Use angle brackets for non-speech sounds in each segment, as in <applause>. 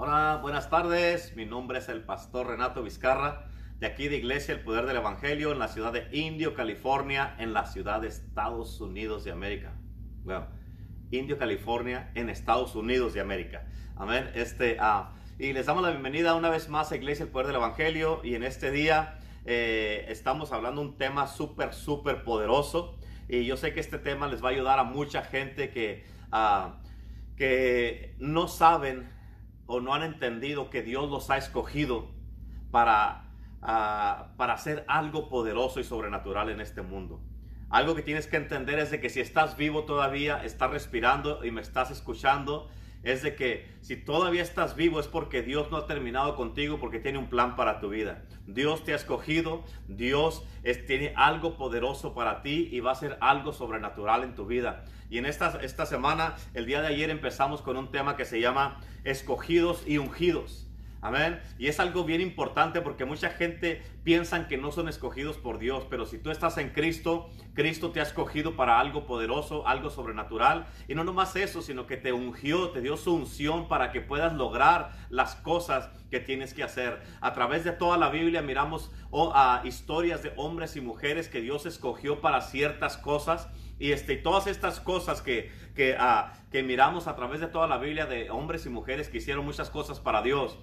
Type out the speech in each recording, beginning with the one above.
Hola, buenas tardes. Mi nombre es el pastor Renato Vizcarra, de aquí de Iglesia El Poder del Evangelio, en la ciudad de Indio, California, en la ciudad de Estados Unidos de América. Indio, California, en Estados Unidos de América. Amén. Este, ah, y les damos la bienvenida una vez más a Iglesia El Poder del Evangelio. Y en este día eh, estamos hablando un tema súper, súper poderoso. Y yo sé que este tema les va a ayudar a mucha gente que, ah, que no saben o no han entendido que Dios los ha escogido para, ah, para hacer algo poderoso y sobrenatural en este mundo. Algo que tienes que entender es de que si estás vivo todavía, estás respirando y me estás escuchando, es de que si todavía estás vivo es porque Dios no ha terminado contigo, porque tiene un plan para tu vida. Dios te ha escogido, Dios tiene algo poderoso para ti y va a ser algo sobrenatural en tu vida. Y en esta, esta semana, el día de ayer empezamos con un tema que se llama escogidos y ungidos. Amén. Y es algo bien importante porque mucha gente piensa que no son escogidos por Dios, pero si tú estás en Cristo, Cristo te ha escogido para algo poderoso, algo sobrenatural. Y no nomás eso, sino que te ungió, te dio su unción para que puedas lograr las cosas que tienes que hacer. A través de toda la Biblia miramos oh, historias de hombres y mujeres que Dios escogió para ciertas cosas. Y este, todas estas cosas que, que, ah, que miramos a través de toda la Biblia de hombres y mujeres que hicieron muchas cosas para Dios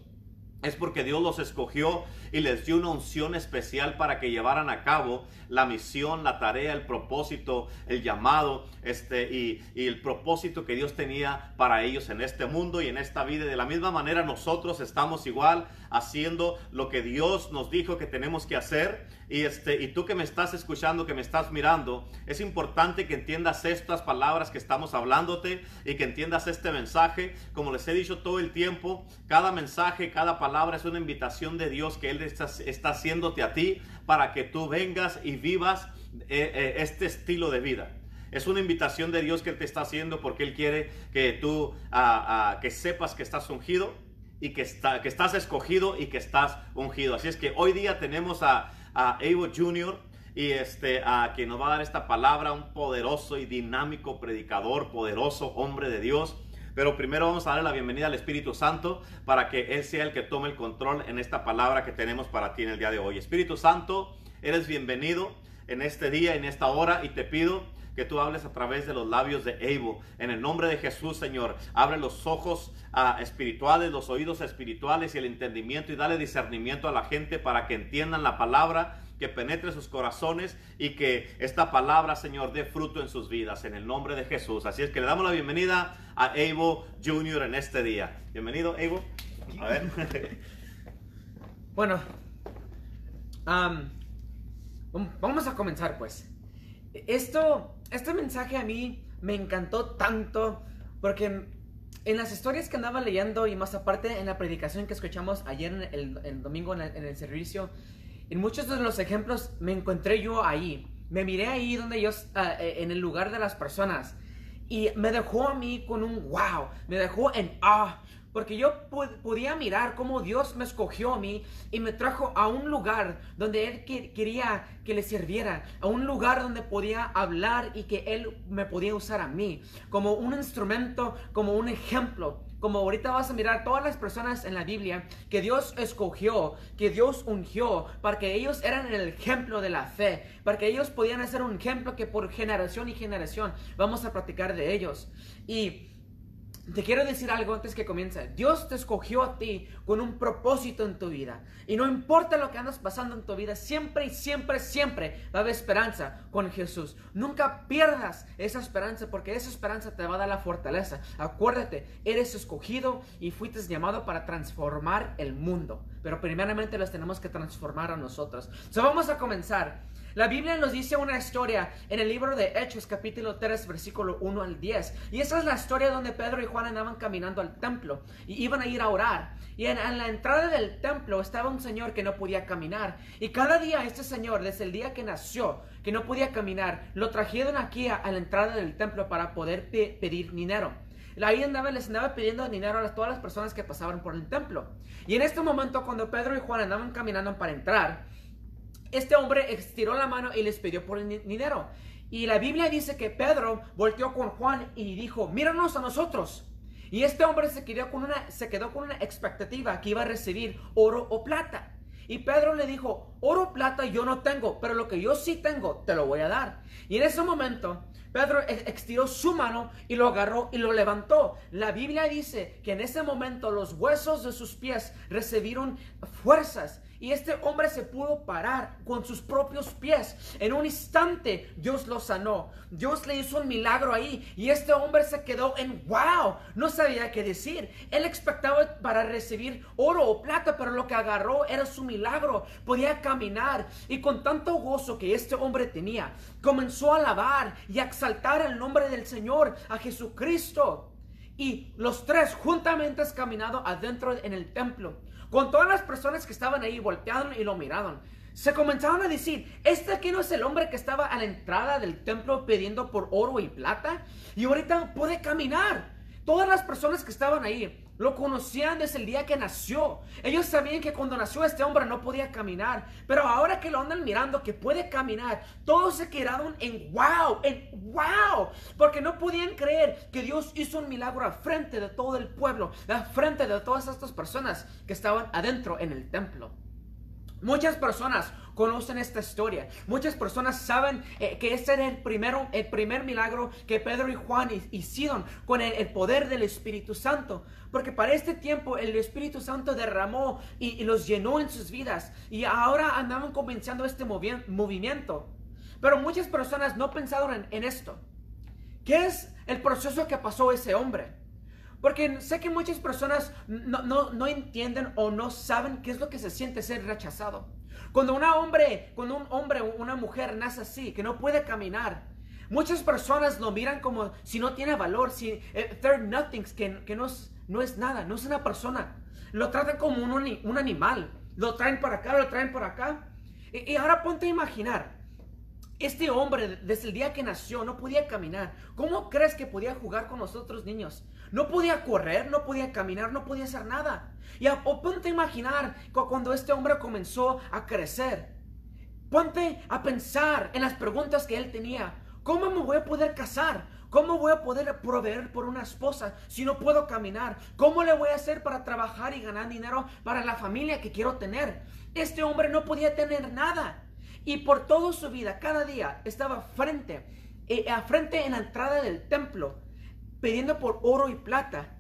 es porque Dios los escogió y les dio una unción especial para que llevaran a cabo la misión, la tarea, el propósito, el llamado este, y, y, el propósito que Dios tenía para ellos en este mundo y en esta vida. De la misma manera nosotros estamos igual haciendo lo que Dios nos dijo que tenemos que hacer. Y, este, y tú que me estás escuchando, que me estás mirando, es importante que entiendas estas palabras que estamos hablándote y que entiendas este mensaje. Como les he dicho todo el tiempo, cada mensaje, cada palabra es una invitación de Dios que Él está, haciéndote a ti para que tú vengas y vivas eh, eh, este estilo de vida. Es una invitación de Dios que Él te está haciendo porque Él quiere que tú ah, ah, que sepas que estás ungido y que, está, que estás escogido y que estás ungido. Así es que hoy día tenemos a, a Evo Jr. y este, a quien nos va a dar esta palabra, un poderoso y dinámico predicador, poderoso hombre de Dios. Pero primero vamos a darle la bienvenida al Espíritu Santo para que Él sea el que tome el control en esta palabra que tenemos para ti en el día de hoy. Espíritu Santo, eres bienvenido en este día, en esta hora y te pido que tú hables a través de los labios de Evo. En el nombre de Jesús, Señor, abre los ojos uh, espirituales, los oídos espirituales y el entendimiento y dale discernimiento a la gente para que entiendan la palabra que penetre sus corazones y que esta palabra, Señor, dé fruto en sus vidas, en el nombre de Jesús. Así es que le damos la bienvenida a Evo Jr. en este día. Bienvenido, Evo. A ver. <laughs> bueno, vamos a comenzar pues. Esto, este mensaje a mí me encantó tanto porque en las historias que andaba leyendo y más aparte en la predicación que escuchamos ayer el, el domingo en el, en servicio, en muchos de los ejemplos me encontré yo ahí. Me miré ahí donde yo, uh, en el lugar de las personas. Y me dejó a mí con un wow. Me dejó en ah. Porque yo podía mirar cómo Dios me escogió a mí y me trajo a un lugar donde Él quería que le sirviera. A un lugar donde podía hablar y que Él me podía usar a mí. Como un instrumento, como un ejemplo como ahorita vas a mirar todas las personas en la Biblia que Dios escogió, que Dios ungió, para que ellos eran el ejemplo de la fe, para que ellos podían hacer un ejemplo que por generación y generación vamos a practicar de ellos. Y te quiero decir algo antes que comience. Dios te escogió a ti con un propósito en tu vida. Y no importa lo que andas pasando en tu vida, siempre y siempre, siempre va a haber esperanza con Jesús. Nunca pierdas esa esperanza porque esa esperanza te va a dar la fortaleza. Acuérdate, eres escogido y fuiste llamado para transformar el mundo. Pero primeramente los tenemos que transformar a nosotros. So vamos a comenzar. La Biblia nos dice una historia en el libro de Hechos capítulo 3 versículo 1 al 10. Y esa es la historia donde Pedro y Juan andaban caminando al templo y iban a ir a orar. Y en, la entrada del templo estaba un señor que no podía caminar. Y cada día este señor, desde el día que nació, que no podía caminar, lo trajeron aquí a, la entrada del templo para poder pedir dinero. Ahí andaba, les andaba pidiendo dinero a todas las personas que pasaban por el templo. Y en este momento, cuando Pedro y Juan andaban caminando para entrar, este hombre estiró la mano y les pidió por el dinero. Y la Biblia dice que Pedro volteó con Juan y dijo, míranos a nosotros. Y este hombre se quedó, con una, expectativa que iba a recibir oro o plata. Y Pedro le dijo, oro plata yo no tengo, pero lo que yo sí tengo te lo voy a dar. Y en ese momento Pedro extiró su mano y lo agarró y lo levantó. La Biblia dice que en ese momento los huesos de sus pies recibieron fuerzas y este hombre se pudo parar con sus propios pies. En un instante Dios lo sanó. Dios le hizo un milagro ahí. Y este hombre se quedó en wow. No sabía qué decir. Él expectaba para recibir oro o plata, pero lo que agarró era su milagro. Podía caminar. Y con tanto gozo que este hombre tenía, comenzó a alabar y a exaltar el nombre del Señor, a Jesucristo. Y los tres juntamente caminado adentro en el templo con todas las personas que estaban ahí, voltearon y lo miraron. Se comenzaron a decir, este aquí no es el hombre que estaba a la entrada del templo pidiendo por oro y plata y ahorita puede caminar. Todas las personas que estaban ahí lo conocían desde el día que nació. Ellos sabían que cuando nació este hombre no podía caminar. Pero ahora que lo andan mirando que puede caminar, todos se quedaron en wow, en wow. Porque no podían creer que Dios hizo un milagro a frente de todo el pueblo, a frente de todas estas personas que estaban adentro en el templo. Muchas personas conocen esta historia. Muchas personas saben eh, que ese era el, primero, el primer milagro que Pedro y Juan hicieron con el, poder del Espíritu Santo. Porque para este tiempo el Espíritu Santo derramó y, los llenó en sus vidas. Y ahora andaban comenzando este movimiento. Pero muchas personas no pensaron en, en esto. ¿Qué es el proceso que pasó ese hombre? Porque sé que muchas personas no, no, entienden o no saben qué es lo que se siente ser rechazado. Cuando, una hombre, cuando un hombre o una mujer nace así, que no puede caminar, muchas personas lo miran como si no tiene valor, si eh, they're nothing, que, que no, es, no es nada, no es una persona. Lo tratan como un, un animal. Lo traen por acá, lo traen por acá. Y, y ahora ponte a imaginar. Este hombre, desde el día que nació, no podía caminar. ¿Cómo crees que podía jugar con los otros niños? No podía correr, no podía caminar, no podía hacer nada. Y a, ponte a imaginar cuando este hombre comenzó a crecer. Ponte a pensar en las preguntas que él tenía. ¿Cómo me voy a poder casar? ¿Cómo voy a poder proveer por una esposa si no puedo caminar? ¿Cómo le voy a hacer para trabajar y ganar dinero para la familia que quiero tener? Este hombre no podía tener nada. Y por toda su vida, cada día, estaba frente, eh, a frente en la entrada del templo pidiendo por oro y plata.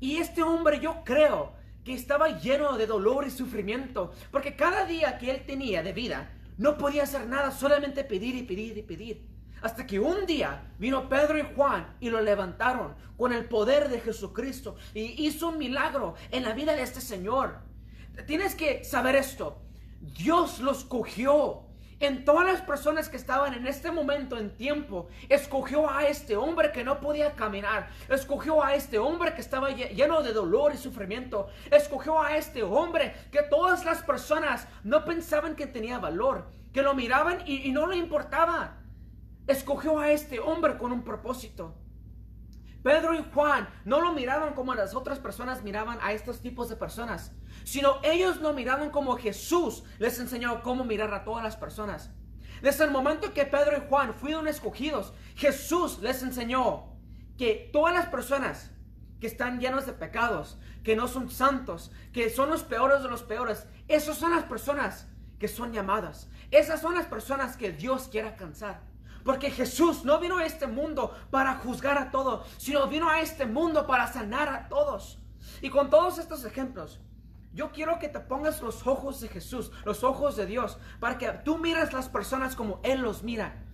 Y este hombre yo creo que estaba lleno de dolor y sufrimiento, porque cada día que él tenía de vida no podía hacer nada, solamente pedir y pedir y pedir. Hasta que un día vino Pedro y Juan y lo levantaron con el poder de Jesucristo y hizo un milagro en la vida de este Señor. Tienes que saber esto. Dios los cogió en todas las personas que estaban en este momento en tiempo, escogió a este hombre que no podía caminar, escogió a este hombre que estaba lleno de dolor y sufrimiento, escogió a este hombre que todas las personas no pensaban que tenía valor, que lo miraban y, no le importaba. Escogió a este hombre con un propósito. Pedro y Juan no lo miraban como las otras personas miraban a estos tipos de personas sino ellos lo miraban como Jesús les enseñó cómo mirar a todas las personas. Desde el momento que Pedro y Juan fueron escogidos, Jesús les enseñó que todas las personas que están llenos de pecados, que no son santos, que son los peores de los peores, esas son las personas que son llamadas. Esas son las personas que Dios quiere alcanzar. Porque Jesús no vino a este mundo para juzgar a todos, sino vino a este mundo para sanar a todos. Y con todos estos ejemplos, yo quiero que te pongas los ojos de Jesús, los ojos de Dios, para que tú mires las personas como Él los mira.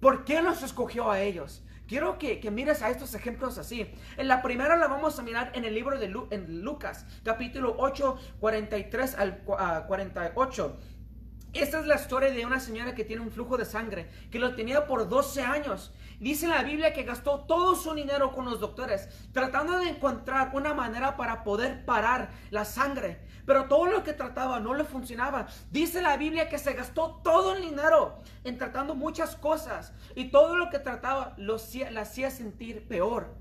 ¿Por qué los escogió a ellos? Quiero que, mires a estos ejemplos así. En la primera la vamos a mirar en el libro de en Lucas, capítulo 8, 43 al 48. Esta es la historia de una señora que tiene un flujo de sangre, que lo tenía por 12 años. Dice la Biblia que gastó todo su dinero con los doctores, tratando de encontrar una manera para poder parar la sangre. Pero todo lo que trataba no le funcionaba. Dice la Biblia que se gastó todo el dinero en tratando muchas cosas. Y todo lo que trataba lo, la hacía sentir peor.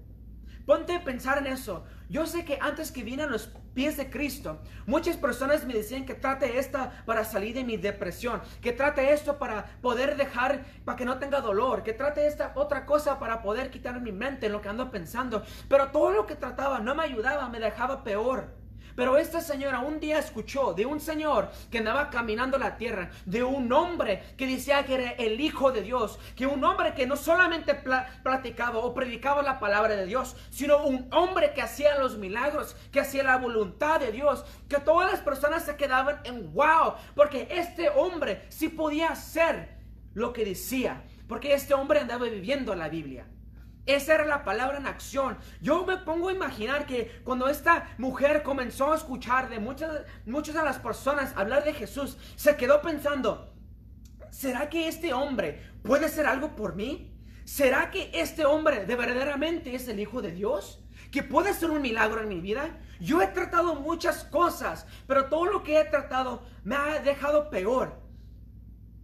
Ponte a pensar en eso. Yo sé que antes que vine a los pies de Cristo, muchas personas me decían que trate esta para salir de mi depresión, que trate esto para poder dejar, para que no tenga dolor, que trate esta otra cosa para poder quitar mi mente en lo que ando pensando. Pero todo lo que trataba no me ayudaba, me dejaba peor. Pero esta señora un día escuchó de un señor que andaba caminando la tierra, de un hombre que decía que era el Hijo de Dios, que un hombre que no solamente platicaba o predicaba la palabra de Dios, sino un hombre que hacía los milagros, que hacía la voluntad de Dios, que todas las personas se quedaban en wow, porque este hombre sí podía hacer lo que decía, porque este hombre andaba viviendo la Biblia. Esa era la palabra en acción. Yo me pongo a imaginar que cuando esta mujer comenzó a escuchar de muchas, muchas de las personas hablar de Jesús, se quedó pensando, ¿será que este hombre puede ser algo por mí? ¿Será que este hombre de verdaderamente es el Hijo de Dios? ¿Que puede ser un milagro en mi vida? Yo he tratado muchas cosas, pero todo lo que he tratado me ha dejado peor.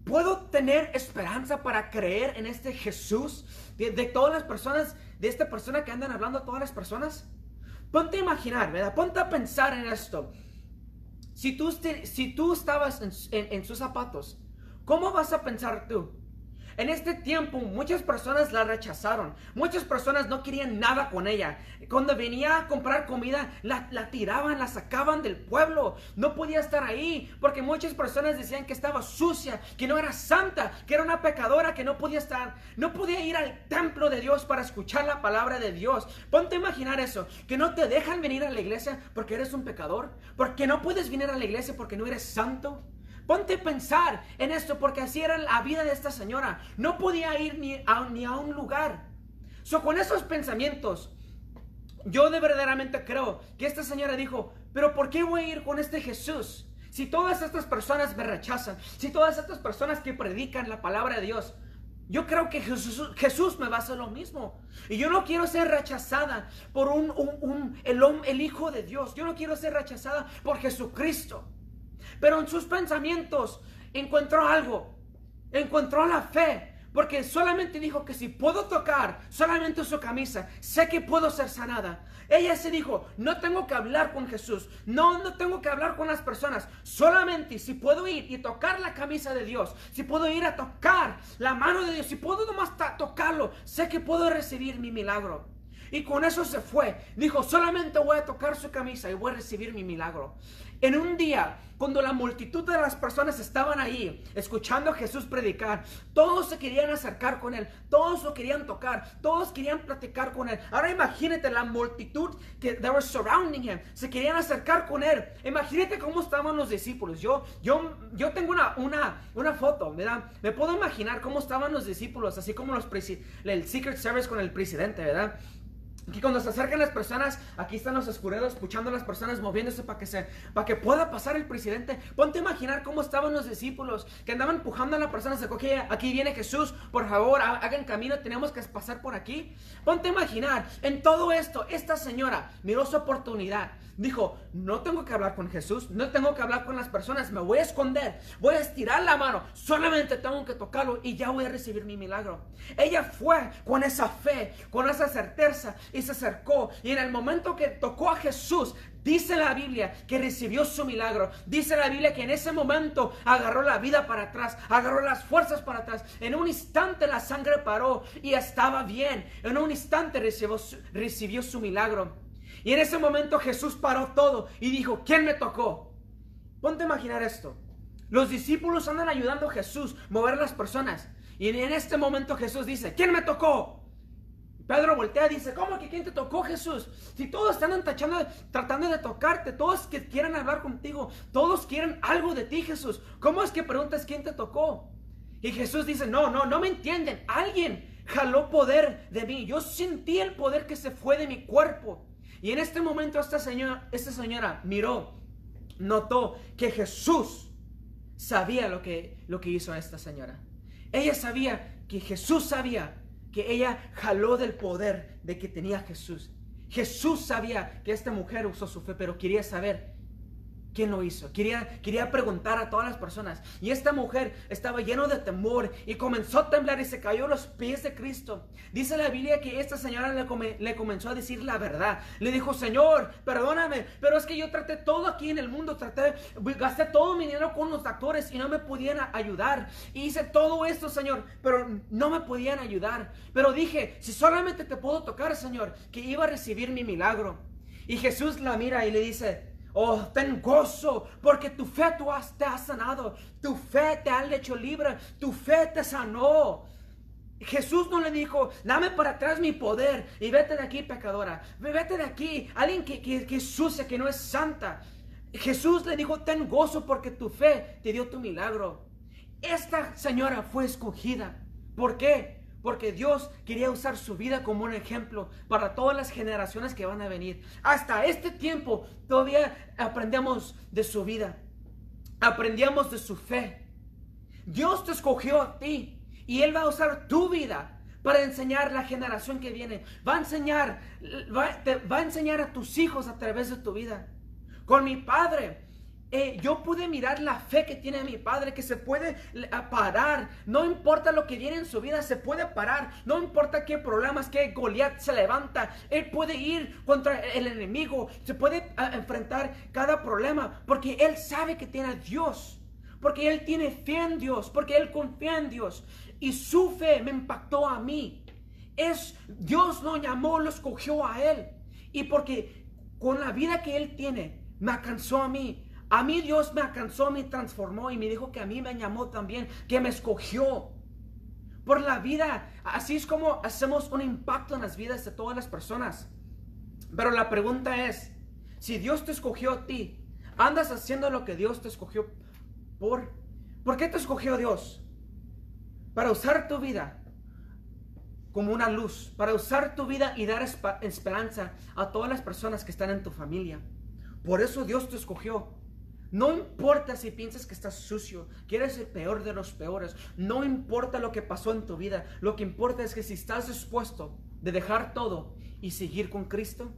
¿Puedo tener esperanza para creer en este Jesús de, todas las personas, de esta persona que andan hablando a todas las personas? Ponte a imaginar, ¿verdad? Ponte a pensar en esto. Si tú, si tú estabas en sus zapatos, ¿cómo vas a pensar tú? En este tiempo muchas personas la rechazaron, muchas personas no querían nada con ella. Cuando venía a comprar comida, la, tiraban, la sacaban del pueblo. No podía estar ahí porque muchas personas decían que estaba sucia, que no era santa, que era una pecadora, que no podía estar, no podía ir al templo de Dios para escuchar la palabra de Dios. Ponte a imaginar eso, que no te dejan venir a la iglesia porque eres un pecador, porque no puedes venir a la iglesia porque no eres santo. Ponte a pensar en esto porque así era la vida de esta señora. No podía ir ni a, un lugar. So, con esos pensamientos, yo de verdaderamente creo que esta señora dijo, pero ¿por qué voy a ir con este Jesús? Si todas estas personas me rechazan, si todas estas personas que predican la palabra de Dios, yo creo que Jesús, Jesús, me va a hacer lo mismo. Y yo no quiero ser rechazada por un, un, el, el Hijo de Dios. Yo no quiero ser rechazada por Jesucristo. Pero en sus pensamientos encontró algo. Encontró la fe. Porque solamente dijo que si puedo tocar solamente su camisa, sé que puedo ser sanada. Ella se dijo, no tengo que hablar con Jesús, no, no tengo que hablar con las personas, solamente si puedo ir y tocar la camisa de Dios, si puedo ir a tocar la mano de Dios, si puedo nomás tocarlo, sé que puedo recibir mi milagro. Y con eso se fue. Dijo, solamente voy a tocar su camisa y voy a recibir mi milagro. En un día, cuando la multitud de las personas estaban ahí, escuchando a Jesús predicar, todos se querían acercar con él, todos lo querían tocar, todos querían platicar con él. Ahora imagínate la multitud que they were surrounding him, se querían acercar con él. Imagínate cómo estaban los discípulos. Yo, yo, yo tengo una, una, una foto, ¿verdad? Me puedo imaginar cómo estaban los discípulos, así como los el Secret Service con el presidente, ¿verdad? Que cuando se acercan las personas, aquí están los escureros escuchando a las personas moviéndose para que se, para que pueda pasar el presidente. Ponte a imaginar cómo estaban los discípulos que andaban empujando a la persona, se aquí viene Jesús, por favor, hagan camino, tenemos que pasar por aquí. Ponte a imaginar, en todo esto, esta señora miró su oportunidad. Dijo, no tengo que hablar con Jesús, no tengo que hablar con las personas, me voy a esconder, voy a estirar la mano, solamente tengo que tocarlo y ya voy a recibir mi milagro. Ella fue con esa fe, con esa certeza y se acercó. Y en el momento que tocó a Jesús, dice la Biblia que recibió su milagro. Dice la Biblia que en ese momento agarró la vida para atrás, agarró las fuerzas para atrás. En un instante la sangre paró y estaba bien. En un instante recibió su, recibió su milagro. Y en ese momento Jesús paró todo y dijo, ¿quién me tocó? Ponte a imaginar esto. Los discípulos andan ayudando a Jesús mover las personas. Y en este momento Jesús dice, ¿quién me tocó? Pedro voltea y dice, ¿cómo que quién te tocó Jesús? Si todos están tachando, tratando de tocarte, todos que quieren hablar contigo, todos quieren algo de ti Jesús, ¿cómo es que preguntas quién te tocó? Y Jesús dice, no, no, no me entienden, alguien jaló poder de mí, yo sentí el poder que se fue de mi cuerpo. Y en este momento esta señora, esta señora miró, notó que Jesús sabía lo que, lo que hizo a esta señora. Ella sabía que Jesús sabía que ella jaló del poder de que tenía Jesús. Jesús sabía que esta mujer usó su fe, pero quería saber, quién lo hizo. Quería, quería preguntar a todas las personas. Y esta mujer estaba lleno de temor y comenzó a temblar y se cayó a los pies de Cristo. Dice la Biblia que esta señora le, comenzó a decir la verdad. Le dijo, Señor, perdóname, pero es que yo traté todo aquí en el mundo, traté, gasté todo mi dinero con los doctores y no me podían ayudar. Y hice todo esto, Señor, pero no me podían ayudar. Pero dije, si solamente te puedo tocar, Señor, que iba a recibir mi milagro. Y Jesús la mira y le dice, Oh, ten gozo, porque tu fe te ha sanado, tu fe te ha hecho libre, tu fe te sanó. Jesús no le dijo, dame para atrás mi poder y vete de aquí, pecadora. Vete de aquí, alguien que, que, que es sucia, que no es santa. Jesús le dijo, ten gozo porque tu fe te dio tu milagro. Esta señora fue escogida. ¿Por qué? Porque Dios quería usar su vida como un ejemplo para todas las generaciones que van a venir. Hasta este tiempo todavía aprendemos de su vida. Aprendíamos de su fe. Dios te escogió a ti y Él va a usar tu vida para enseñar la generación que viene. Va a enseñar, va, va a enseñar a tus hijos a través de tu vida. Con mi padre, eh, yo pude mirar la fe que tiene mi padre, que se puede parar. No importa lo que viene en su vida, se puede parar. No importa qué problemas, qué Goliat se levanta. Él puede ir contra el enemigo. Se puede enfrentar cada problema. Porque él sabe que tiene a Dios. Porque él tiene fe en Dios. Porque él confía en Dios. Y su fe me impactó a mí. Es Dios lo llamó, lo escogió a él. Y porque con la vida que él tiene, me alcanzó a mí a mí Dios me alcanzó, me transformó y me dijo que a mí me llamó también, que me escogió por la vida. Así es como hacemos un impacto en las vidas de todas las personas. Pero la pregunta es, si Dios te escogió a ti, andas haciendo lo que Dios te escogió por... ¿Por qué te escogió Dios? Para usar tu vida como una luz, para usar tu vida y dar esperanza a todas las personas que están en tu familia. Por eso Dios te escogió. No importa si piensas que estás sucio, que eres el peor de los peores. No importa lo que pasó en tu vida. Lo que importa es que si estás dispuesto de dejar todo y seguir con Cristo,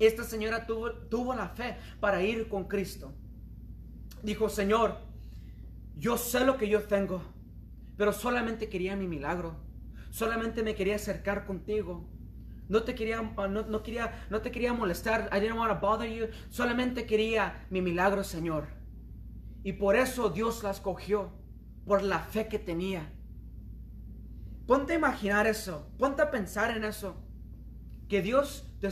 esta señora tuvo, tuvo la fe para ir con Cristo. Dijo, Señor, yo sé lo que yo tengo, pero solamente quería mi milagro. Solamente me quería acercar contigo. No te quería, ah, no, quería, no te quería molestar. I didn't want to bother you. Solamente quería mi milagro, Señor. Y por eso Dios la escogió. Por la fe que tenía. Ponte a imaginar eso. Ponte a pensar en eso. Que Dios te,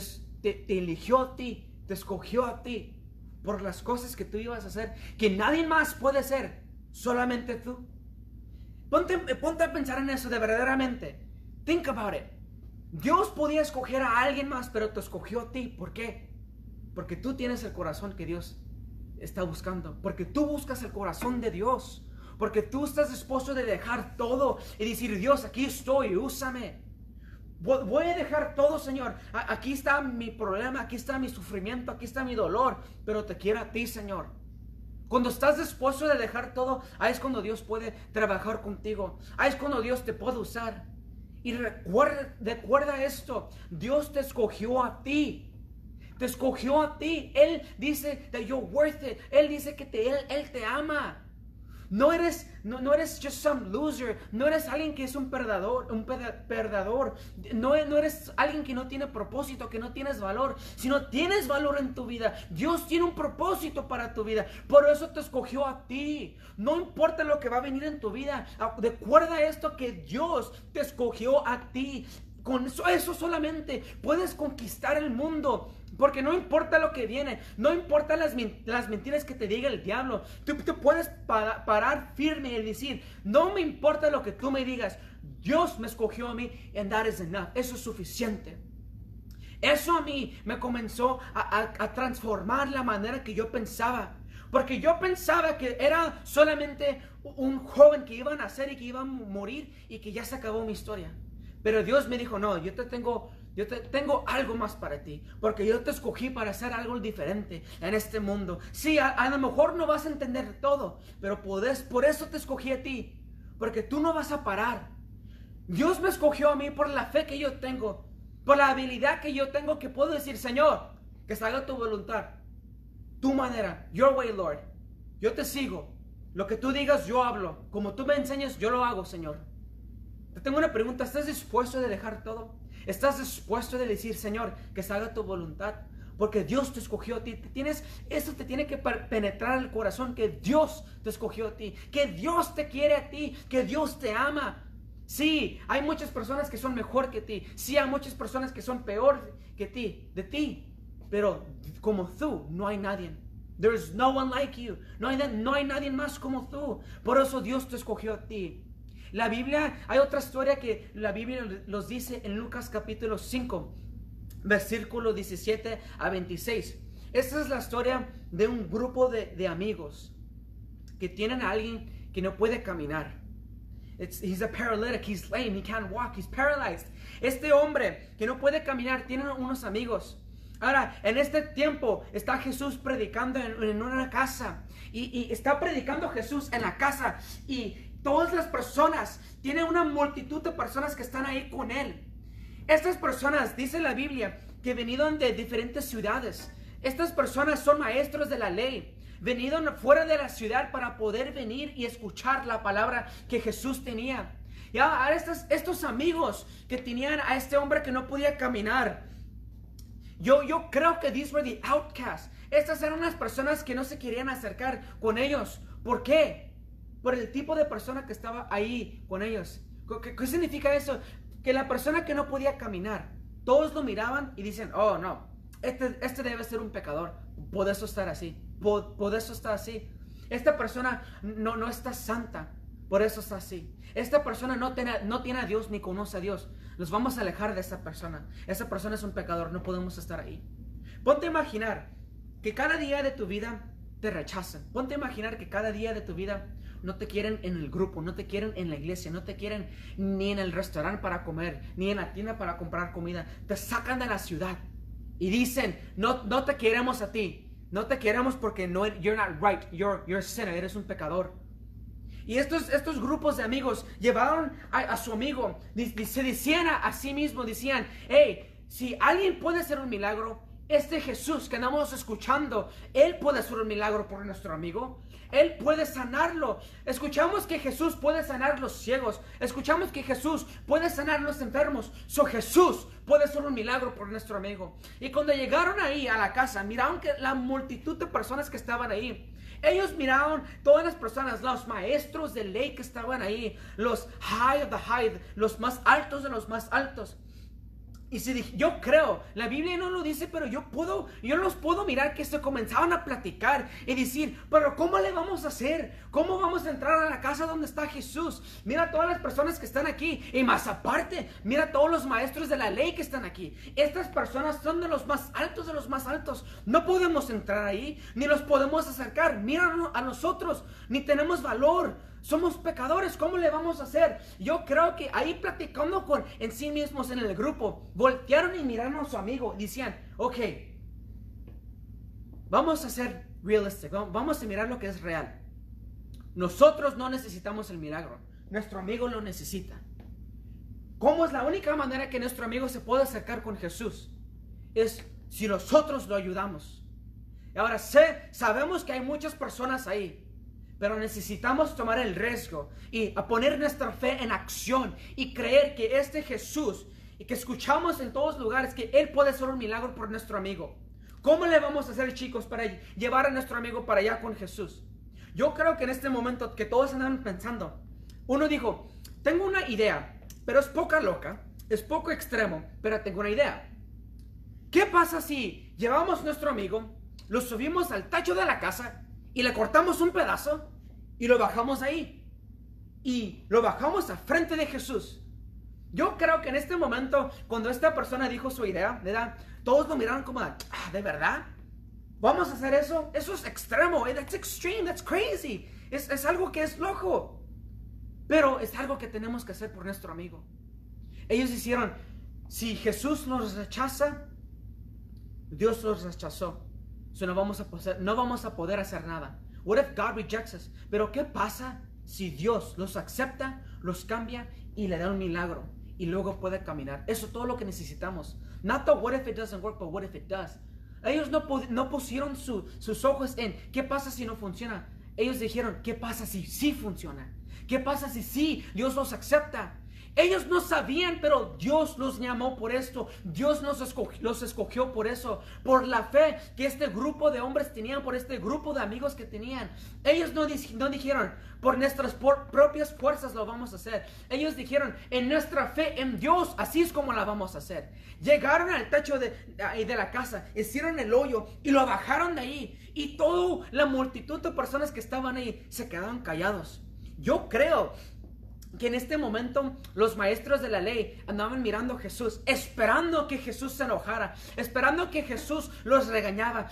te eligió a ti. Te escogió a ti. Por las cosas que tú ibas a hacer. Que nadie más puede hacer. Solamente tú. Ponte, ponte a pensar en eso de verdaderamente. Think about it. Dios podía escoger a alguien más, pero te escogió a ti. ¿Por qué? Porque tú tienes el corazón que Dios está buscando. Porque tú buscas el corazón de Dios. Porque tú estás dispuesto de dejar todo y decir, Dios, aquí estoy, úsame. Voy a dejar todo, Señor. Aquí está mi problema, aquí está mi sufrimiento, aquí está mi dolor. Pero te quiero a ti, Señor. Cuando estás dispuesto de dejar todo, ahí es cuando Dios puede trabajar contigo. Ahí es cuando Dios te puede usar. Y recuerda, recuerda esto, Dios te escogió a ti. Te escogió a ti. Él dice that you're worth it. Él dice que te, él, él te ama. No eres, no, no, eres just some loser. No eres alguien que es un perdedor, un perdedor. No, no eres alguien que no tiene propósito, que no tienes valor, sino tienes valor en tu vida. Dios tiene un propósito para tu vida. Por eso te escogió a ti. No importa lo que va a venir en tu vida. Recuerda esto que Dios te escogió a ti. Con eso, eso solamente puedes conquistar el mundo. Porque no importa lo que viene, no importa las, las mentiras que te diga el diablo, tú, puedes parar firme y decir, no me importa lo que tú me digas, Dios me escogió a mí and that is enough, eso es suficiente. Eso a mí me comenzó a, a transformar la manera que yo pensaba. Porque yo pensaba que era solamente un joven que iba a nacer y que iba a morir y que ya se acabó mi historia. Pero Dios me dijo, no, yo te tengo yo te, tengo algo más para ti, porque yo te escogí para hacer algo diferente en este mundo. Sí, a, lo mejor no vas a entender todo, pero podés, por eso te escogí a ti, porque tú no vas a parar. Dios me escogió a mí por la fe que yo tengo, por la habilidad que yo tengo que puedo decir, Señor, que salga tu voluntad. tu manera, your way, Lord. Yo te sigo. Lo que tú digas, yo hablo. Como tú me enseñas, yo lo hago, Señor. Te tengo una pregunta. ¿Estás dispuesto de dejar todo? ¿Estás dispuesto de decir, Señor, que se haga tu voluntad? Porque Dios te escogió a ti. Tienes, eso te tiene que penetrar el corazón, que Dios te escogió a ti, que Dios te quiere a ti, que Dios te ama. Sí, hay muchas personas que son mejor que ti. Sí, hay muchas personas que son peor que ti, de ti. Pero como tú, no hay nadie. There's no one like you. No hay, no hay nadie más como tú. Por eso Dios te escogió a ti. La Biblia, hay otra historia que la Biblia los dice en Lucas capítulo 5, versículo 17 a 26. Esta es la historia de un grupo de, de amigos que tienen a alguien que no puede caminar. He's a paralytic, he's lame, he can't walk, he's paralyzed. Este hombre que no puede caminar tiene unos amigos. Ahora, en este tiempo está Jesús predicando en, una casa y, está predicando Jesús en la casa y todas las personas, tiene una multitud de personas que están ahí con él. Estas personas, dice la Biblia, que vinieron de diferentes ciudades. Estas personas son maestros de la ley. Vinieron fuera de la ciudad para poder venir y escuchar la palabra que Jesús tenía. Y ahora estos, estos amigos que tenían a este hombre que no podía caminar. Yo, yo creo que these were the outcasts. Estas eran las personas que no se querían acercar con ellos. ¿Por qué? Por el tipo de persona que estaba ahí con ellos. ¿Qué, significa eso? que la persona que no podía caminar, todos lo miraban y dicen, oh no, este, este debe ser un pecador, por eso estar así, por, eso está así. Esta persona no, no está santa, por eso está así. Esta persona no tiene, no tiene a Dios ni conoce a Dios. Nos vamos a alejar de esa persona. Esa persona es un pecador, no podemos estar ahí. Ponte a imaginar que cada día de tu vida te rechazan. Ponte a imaginar que cada día de tu vida no te quieren en el grupo, no te quieren en la iglesia, no te quieren ni en el restaurante para comer, ni en la tienda para comprar comida. Te sacan de la ciudad y dicen, no, no te queremos a ti. No te queremos porque no, you're not right, you're, you're a eres un pecador. Y estos, estos grupos de amigos llevaron a, su amigo, se decían a, a sí mismo, decían, hey, si alguien puede hacer un milagro, este Jesús que andamos escuchando, Él puede hacer un milagro por nuestro amigo. Él puede sanarlo. Escuchamos que Jesús puede sanar los ciegos. Escuchamos que Jesús puede sanar los enfermos. So Jesús puede hacer un milagro por nuestro amigo. Y cuando llegaron ahí a la casa, miraron que la multitud de personas que estaban ahí. Ellos miraron todas las personas, los maestros de ley que estaban ahí, los high of the high, los más altos de los más altos. Y yo creo, la Biblia no lo dice, pero yo puedo, yo los puedo mirar que se comenzaban a platicar y decir, pero ¿cómo le vamos a hacer? ¿Cómo vamos a entrar a la casa donde está Jesús? Mira todas las personas que están aquí y más aparte, mira todos los maestros de la ley que están aquí. Estas personas son de los más altos de los más altos. No podemos entrar ahí, ni los podemos acercar. Mira a nosotros, ni tenemos valor. Somos pecadores, ¿cómo le vamos a hacer? Yo creo que ahí platicando con en sí mismos en el grupo, voltearon y miraron a su amigo, decían, ok, vamos a ser realistic, vamos a mirar lo que es real. Nosotros no necesitamos el milagro, nuestro amigo lo necesita. ¿Cómo es la única manera que nuestro amigo se puede acercar con Jesús? Es si nosotros lo ayudamos. Ahora sé, sabemos que hay muchas personas ahí pero necesitamos tomar el riesgo y a poner nuestra fe en acción y creer que este Jesús y que escuchamos en todos lugares que Él puede hacer un milagro por nuestro amigo. ¿Cómo le vamos a hacer, chicos, para llevar a nuestro amigo para allá con Jesús? Yo creo que en este momento que todos andan pensando, uno dijo, tengo una idea, pero es poca loca, es poco extremo, pero tengo una idea. ¿Qué pasa si llevamos a nuestro amigo, lo subimos al tacho de la casa y le cortamos un pedazo y lo bajamos ahí. Y lo bajamos a frente de Jesús. Yo creo que en este momento, cuando esta persona dijo su idea, ¿verdad? Todos lo miraron como, ah, ¿de verdad? ¿Vamos a hacer eso? Eso es extremo, eh, that's extreme, that's crazy. Es, es algo que es loco. Pero es algo que tenemos que hacer por nuestro amigo. Ellos hicieron, si Jesús nos rechaza, Dios los rechazó. So no, vamos a no vamos a poder hacer nada. What if God rejects us? Pero ¿qué pasa si Dios los acepta, los cambia y le da un milagro? Y luego puede caminar. Eso es todo lo que necesitamos. Not the what if it doesn't work, but what if it does. Ellos no, no pusieron sus ojos en qué pasa si no funciona. Ellos dijeron, ¿qué pasa si sí funciona? ¿Qué pasa si sí Dios los acepta? Ellos no sabían, pero Dios los llamó por esto. Dios los escogió, los escogió por eso. Por la fe que este grupo de hombres tenían, por este grupo de amigos que tenían. Ellos no, no dijeron, por nuestras propias fuerzas lo vamos a hacer. Ellos dijeron, en nuestra fe en Dios, así es como la vamos a hacer. Llegaron al techo de, de la casa, hicieron el hoyo y lo bajaron de ahí. Y toda la multitud de personas que estaban ahí se quedaron callados. Yo creo que en este momento los maestros de la ley andaban mirando a Jesús, esperando que Jesús se enojara, esperando que Jesús los regañaba,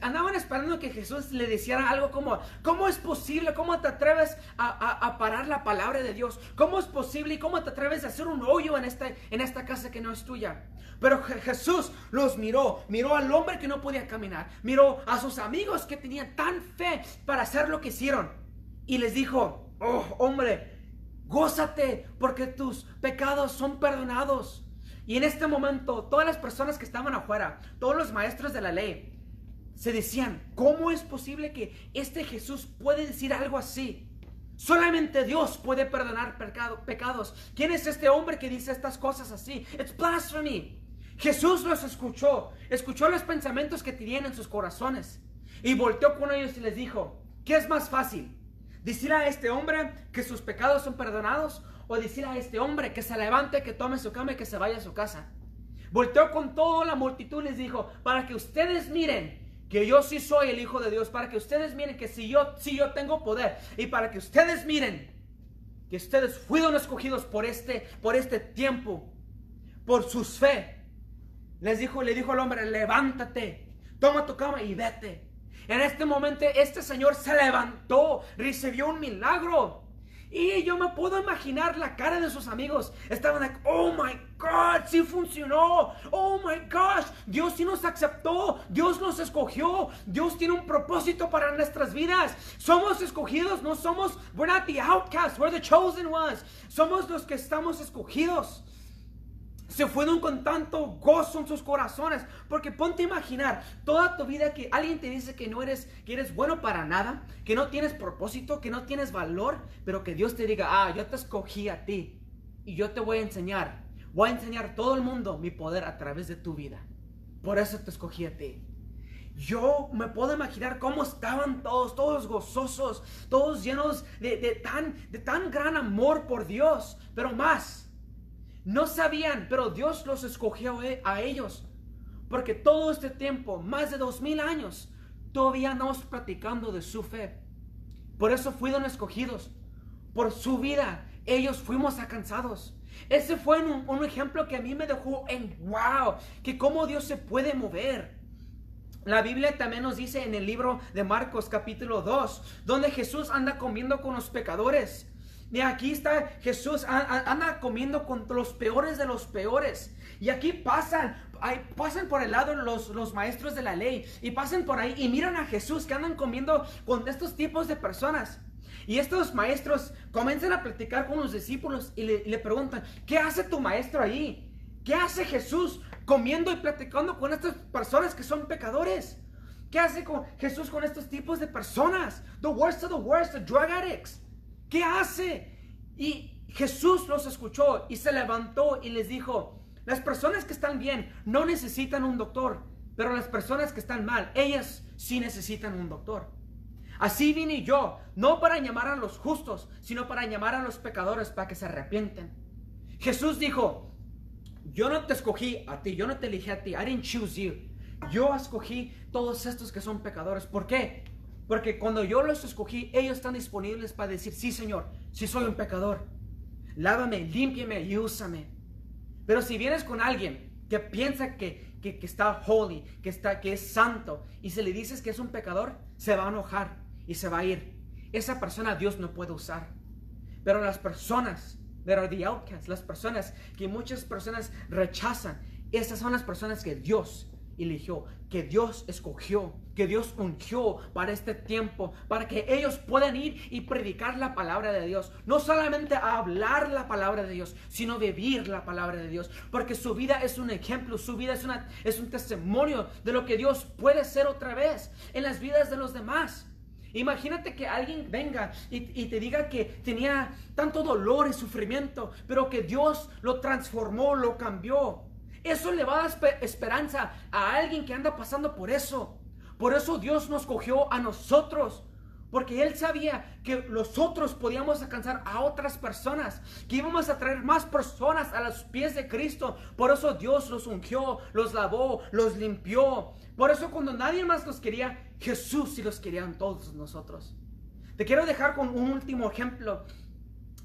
andaban esperando que Jesús le dijera algo como, ¿cómo es posible? ¿Cómo te atreves a, parar la palabra de Dios? ¿Cómo es posible y cómo te atreves a hacer un hoyo en esta, en esta casa que no es tuya? Pero Jesús los miró, miró al hombre que no podía caminar, miró a sus amigos que tenían tan fe para hacer lo que hicieron y les dijo, oh hombre, Gózate porque tus pecados son perdonados. Y en este momento, todas las personas que estaban afuera, todos los maestros de la ley, se decían, ¿cómo es posible que este Jesús puede decir algo así? Solamente Dios puede perdonar pecados. ¿Quién es este hombre que dice estas cosas así? It's blasphemy. Jesús los escuchó, escuchó los pensamientos que tenían en sus corazones y volteó con ellos y les dijo, ¿qué es más fácil? Decirle a este hombre que sus pecados son perdonados o decirle a este hombre que se levante, que tome su cama y que se vaya a su casa. Volteó con toda la multitud y les dijo, para que ustedes miren que yo sí soy el Hijo de Dios, para que ustedes miren que si yo, si yo tengo poder y para que ustedes miren que ustedes fueron escogidos por este, por este tiempo, por sus fe. Les dijo, le dijo al hombre, levántate, toma tu cama y vete. En este momento este señor se levantó, recibió un milagro. Y yo me puedo imaginar la cara de sus amigos. Estaban oh my God, sí funcionó. Oh my gosh, Dios sí nos aceptó. Dios nos escogió. Dios tiene un propósito para nuestras vidas. Somos escogidos, no somos, we're not the outcasts, we're the chosen ones. Somos los que estamos escogidos se fueron con tanto gozo en sus corazones. Porque ponte a imaginar toda tu vida que alguien te dice que no eres, que eres bueno para nada, que no tienes propósito, que no tienes valor, pero que Dios te diga, ah, yo te escogí a ti y yo te voy a enseñar, voy a enseñar a todo el mundo mi poder a través de tu vida. Por eso te escogí a ti. Yo me puedo imaginar cómo estaban todos, todos gozosos, todos llenos de, de, tan, de tan gran amor por Dios, pero más no sabían, pero Dios los escogió e, a ellos. Porque todo este tiempo, más de dos mil años, todavía andamos platicando de su fe. Por eso fueron escogidos. Por su vida, ellos fuimos alcanzados. Ese fue un, un, ejemplo que a mí me dejó en wow, que cómo Dios se puede mover. La Biblia también nos dice en el libro de Marcos capítulo 2, donde Jesús anda comiendo con los pecadores. Y aquí está Jesús, anda comiendo con los peores de los peores. Y aquí pasan, pasan por el lado los, los maestros de la ley y pasan por ahí y miran a Jesús que andan comiendo con estos tipos de personas. Y estos maestros comienzan a platicar con los discípulos y le, preguntan, ¿qué hace tu maestro ahí? ¿Qué hace Jesús comiendo y platicando con estas personas que son pecadores? ¿Qué hace con Jesús con estos tipos de personas? The worst of the worst, the drug addicts. ¿Qué hace? Y Jesús los escuchó y se levantó y les dijo, las personas que están bien no necesitan un doctor, pero las personas que están mal, ellas sí necesitan un doctor. Así vine yo, no para llamar a los justos, sino para llamar a los pecadores para que se arrepienten. Jesús dijo, yo no te escogí a ti, yo no te elegí a ti, I didn't choose you. Yo escogí todos estos que son pecadores. ¿Por qué? Porque cuando yo los escogí, ellos están disponibles para decir, sí Señor, sí soy un pecador. Lávame, límpiame y úsame. Pero si vienes con alguien que piensa que, que, está holy, que, está, que es santo, y se le dices que es un pecador, se va a enojar y se va a ir. Esa persona Dios no puede usar. Pero las personas are the outcasts, las personas que muchas personas rechazan, esas son las personas que Dios eligió, que Dios escogió, que Dios ungió para este tiempo, para que ellos puedan ir y predicar la palabra de Dios. No solamente hablar la palabra de Dios, sino vivir la palabra de Dios. Porque su vida es un ejemplo, su vida es, una, es un testimonio de lo que Dios puede ser otra vez en las vidas de los demás. Imagínate que alguien venga y, y, te diga que tenía tanto dolor y sufrimiento, pero que Dios lo transformó, lo cambió. Eso le va a dar esperanza a alguien que anda pasando por eso. Por eso Dios nos cogió a nosotros. Porque Él sabía que nosotros podíamos alcanzar a otras personas, que íbamos a traer más personas a los pies de Cristo. Por eso Dios los ungió, los lavó, los limpió. Por eso cuando nadie más los quería, Jesús sí los querían todos nosotros. Te quiero dejar con un último ejemplo.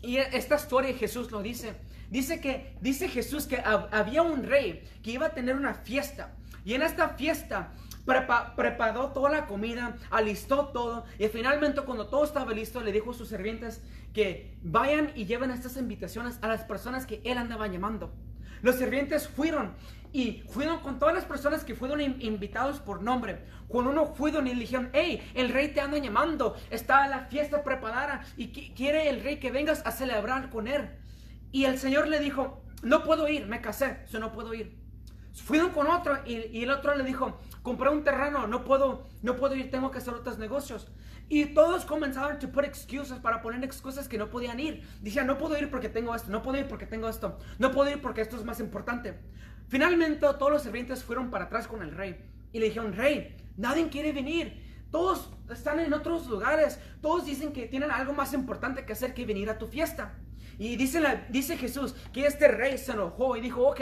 Y esta historia Jesús lo dice. Dice que, dice Jesús que había un rey que iba a tener una fiesta. Y en esta fiesta preparó toda la comida, alistó todo. Y finalmente cuando todo estaba listo, le dijo a sus sirvientes que vayan y lleven estas invitaciones a las personas que él andaba llamando. Los sirvientes fueron y fueron con todas las personas que fueron invitados por nombre. Cuando uno fueron y le dijeron, hey, el rey te anda llamando, está la fiesta preparada y quiere el rey que vengas a celebrar con él. Y el Señor le dijo, no puedo ir, me casé, yo no puedo ir. Fueron con otro y, el otro le dijo, compré un terreno, no puedo, no puedo ir, tengo que hacer otros negocios. Y todos comenzaron a poner excusas para poner excusas que no podían ir. Decían, no puedo ir porque tengo esto, no puedo ir porque tengo esto, no puedo ir porque esto es más importante. Finalmente todos los sirvientes fueron para atrás con el rey y le dijeron, rey, nadie quiere venir. Todos están en otros lugares, todos dicen que tienen algo más importante que hacer que venir a tu fiesta. Y dice, la, dice Jesús que este rey se enojó y dijo, ok,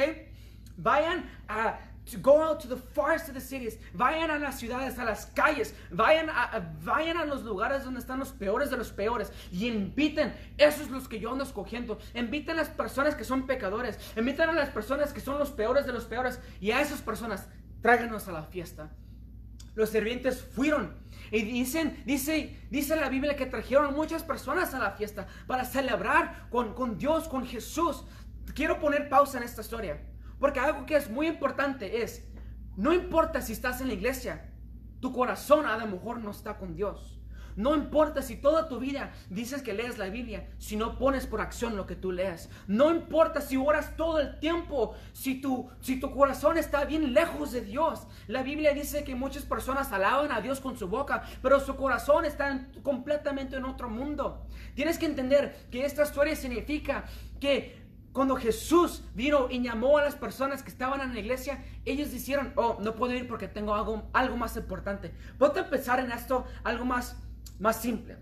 vayan a go out to the forest of the cities, vayan a las ciudades, a las calles, vayan a, vayan a los lugares donde están los peores de los peores y inviten, esos los que yo ando escogiendo, inviten a las personas que son pecadores, inviten a las personas que son los peores de los peores y a esas personas tráiganos a la fiesta. Los sirvientes fueron y dicen, dice, dice la Biblia que trajeron muchas personas a la fiesta para celebrar con, con Dios, con Jesús. Quiero poner pausa en esta historia, porque algo que es muy importante es, no importa si estás en la iglesia, tu corazón a lo mejor no está con Dios. No importa si toda tu vida dices que lees la Biblia, si no pones por acción lo que tú lees. No importa si oras todo el tiempo, si tu, si tu corazón está bien lejos de Dios. La Biblia dice que muchas personas alaban a Dios con su boca, pero su corazón está completamente en otro mundo. Tienes que entender que esta historia significa que cuando Jesús vino y llamó a las personas que estaban en la iglesia, ellos dijeron, oh, no puedo ir porque tengo algo, algo más importante. Puedo empezar en esto, algo más más simple.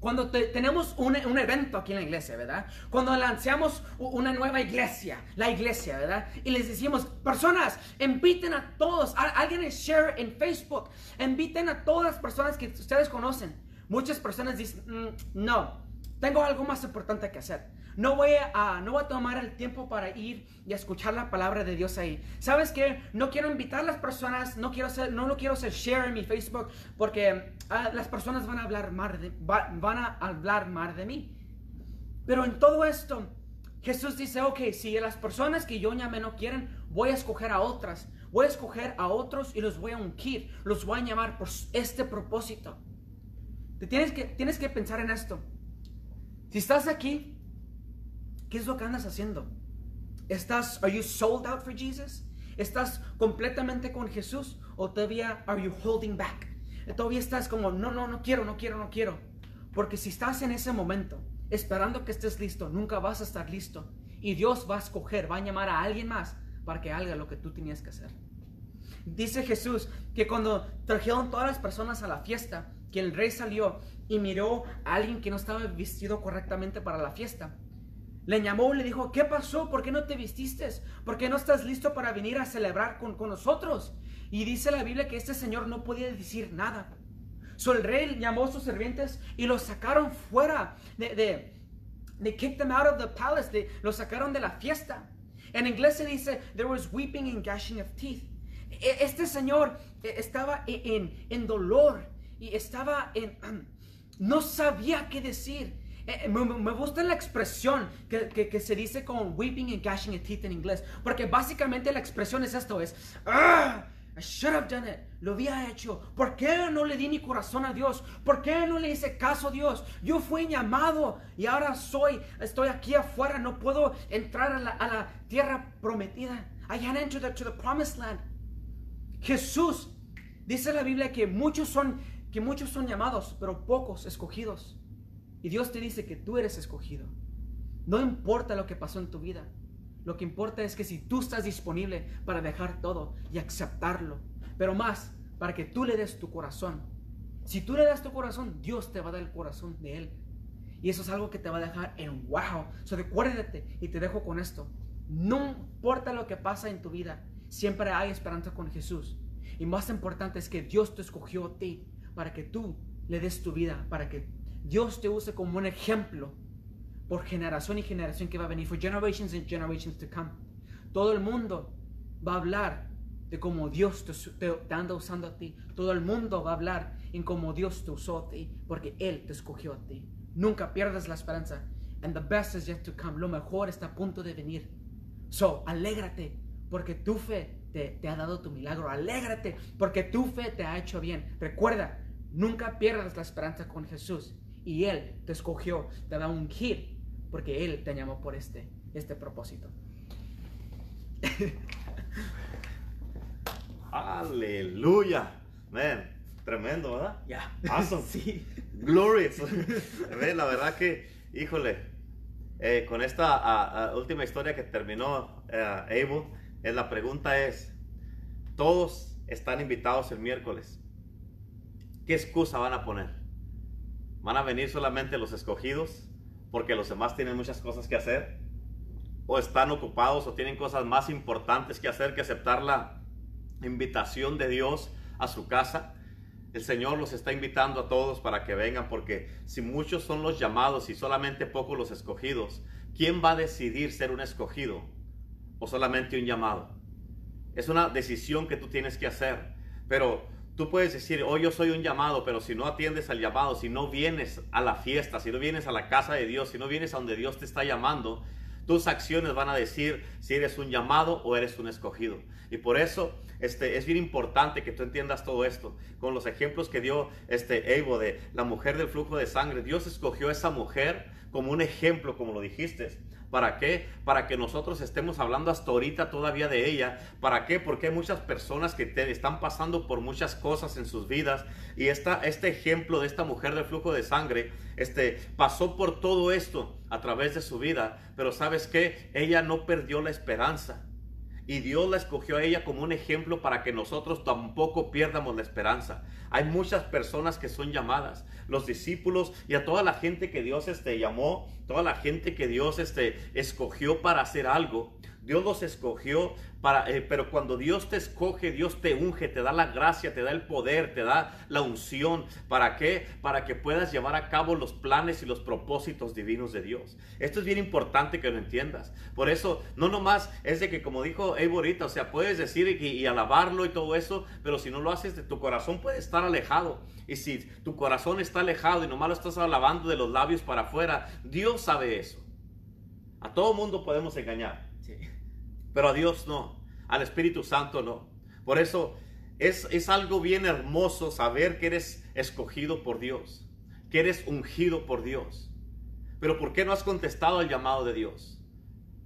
Cuando tenemos un, un, evento aquí en la iglesia, ¿verdad? Cuando lanzamos una nueva iglesia, la iglesia, ¿verdad? Y les decimos, personas, inviten a todos, alguien es share en Facebook, inviten a todas las personas que ustedes conocen. Muchas personas dicen, mm, no, tengo algo más importante que hacer. No voy, a, no voy a tomar el tiempo para ir y escuchar la palabra de Dios ahí. ¿Sabes qué? No quiero invitar a las personas, no, quiero hacer, no lo quiero hacer share en mi Facebook porque ah, las personas van a, hablar mal de, van a hablar mal de mí. Pero en todo esto, Jesús dice, ok, si las personas que yo llame no quieren, voy a escoger a otras. Voy a escoger a otros y los voy a ungir. Los voy a llamar por este propósito. Te tienes que, tienes que pensar en esto. Si estás aquí ¿Qué es lo que andas haciendo? ¿Estás, are you sold out for Jesus? ¿Estás completamente con Jesús o todavía are you holding back? Todavía estás como, no, no, no quiero, no quiero, no quiero. Porque si estás en ese momento, esperando que estés listo, nunca vas a estar listo. Y Dios va a escoger, va a llamar a alguien más para que haga lo que tú tenías que hacer. Dice Jesús que cuando trajeron todas las personas a la fiesta, que el rey salió y miró a alguien que no estaba vestido correctamente para la fiesta. Le llamó y le dijo, ¿qué pasó? ¿Por qué no te vististe? ¿Por qué no estás listo para venir a celebrar con, nosotros? Y dice la Biblia que este señor no podía decir nada. So el rey llamó a sus sirvientes y los sacaron fuera de, de They kicked them out of the palace. De, los sacaron de la fiesta. En inglés se dice, there was weeping and gashing of teeth. E, este señor e, estaba en, en dolor y estaba en... No sabía qué decir. Eh, me, me gusta la expresión que, que, que, se dice como weeping and gashing a teeth en inglés. Porque básicamente la expresión es esto, es... Ah, I should have done it. Lo había hecho. ¿Por qué no le di mi corazón a Dios? ¿Por qué no le hice caso a Dios? Yo fui llamado y ahora soy, estoy aquí afuera. No puedo entrar a la, a la tierra prometida. I can't enter the, to the promised land. Jesús dice la Biblia que muchos son que muchos son llamados, pero pocos escogidos. Dios te dice que tú eres escogido. No importa lo que pasó en tu vida. Lo que importa es que si tú estás disponible para dejar todo y aceptarlo, pero más para que tú le des tu corazón. Si tú le das tu corazón, Dios te va a dar el corazón de Él. Y eso es algo que te va a dejar en wow. So, recuérdate y te dejo con esto. No importa lo que pasa en tu vida, siempre hay esperanza con Jesús. Y más importante es que Dios te escogió a ti para que tú le des tu vida, para que Dios te use como un ejemplo por generación y generación que va a venir, for generations and generations to come. Todo el mundo va a hablar de cómo Dios te, te, anda usando a ti. Todo el mundo va a hablar en cómo Dios te usó a ti, porque Él te escogió a ti. Nunca pierdas la esperanza. And the best is yet to come. Lo mejor está a punto de venir. So, alégrate, porque tu fe te, te ha dado tu milagro. Alégrate, porque tu fe te ha hecho bien. Recuerda, nunca pierdas la esperanza con Jesús. Y Él te escogió, te va a ungir porque Él te llamó por este, este propósito. <laughs> Aleluya. Man, tremendo, ¿verdad? Ya. Awesome. <laughs> Sí. Glorious. <laughs> La verdad que, híjole, eh, con esta uh, uh, última historia que terminó uh, Abel, eh, la pregunta es, todos están invitados el miércoles. ¿Qué excusa van a poner? ¿Van a venir solamente los escogidos? porque los demás tienen muchas cosas que hacer, o están ocupados o tienen cosas más importantes que hacer que aceptar la invitación de Dios a su casa. El Señor los está invitando a todos para que vengan, porque si muchos son los llamados y solamente pocos los escogidos, ¿quién va a decidir ser un escogido o solamente un llamado? Es una decisión que tú tienes que hacer, pero Tú puedes decir, oh, yo soy un llamado, pero si no atiendes al llamado, si no vienes a la fiesta, si no vienes a la casa de Dios, si no vienes a donde Dios te está llamando, tus acciones van a decir si eres un llamado o eres un escogido. Y por eso este, es bien importante que tú entiendas todo esto. Con los ejemplos que dio este Evo de la mujer del flujo de sangre, Dios escogió a esa mujer como un ejemplo, como lo dijiste. ¿Para qué? Para que nosotros estemos hablando hasta ahorita todavía de ella. ¿Para qué? Porque hay muchas personas que te están pasando por muchas cosas en sus vidas. Y esta, este ejemplo de esta mujer del flujo de sangre, este, pasó por todo esto a través de su vida. Pero sabes qué? Ella no perdió la esperanza. Y Dios la escogió a ella como un ejemplo para que nosotros tampoco pierdamos la esperanza. Hay muchas personas que son llamadas, los discípulos y a toda la gente que Dios este, llamó, toda la gente que Dios este, escogió para hacer algo. Dios los escogió para, eh, pero cuando Dios te escoge, Dios te unge, te da la gracia, te da el poder, te da la unción. ¿Para qué? Para que puedas llevar a cabo los planes y los propósitos divinos de Dios. Esto es bien importante que lo entiendas. Por eso, no nomás es de que, como dijo Evo ahorita, o sea, puedes decir y, alabarlo y todo eso, pero si no lo haces, de tu corazón puede estar alejado. Y si tu corazón está alejado y nomás lo estás alabando de los labios para afuera, Dios sabe eso. A todo mundo podemos engañar. Pero a Dios no, al Espíritu Santo no. Por eso es, es algo bien hermoso saber que eres escogido por Dios, que eres ungido por Dios. Pero ¿por qué no has contestado al llamado de Dios?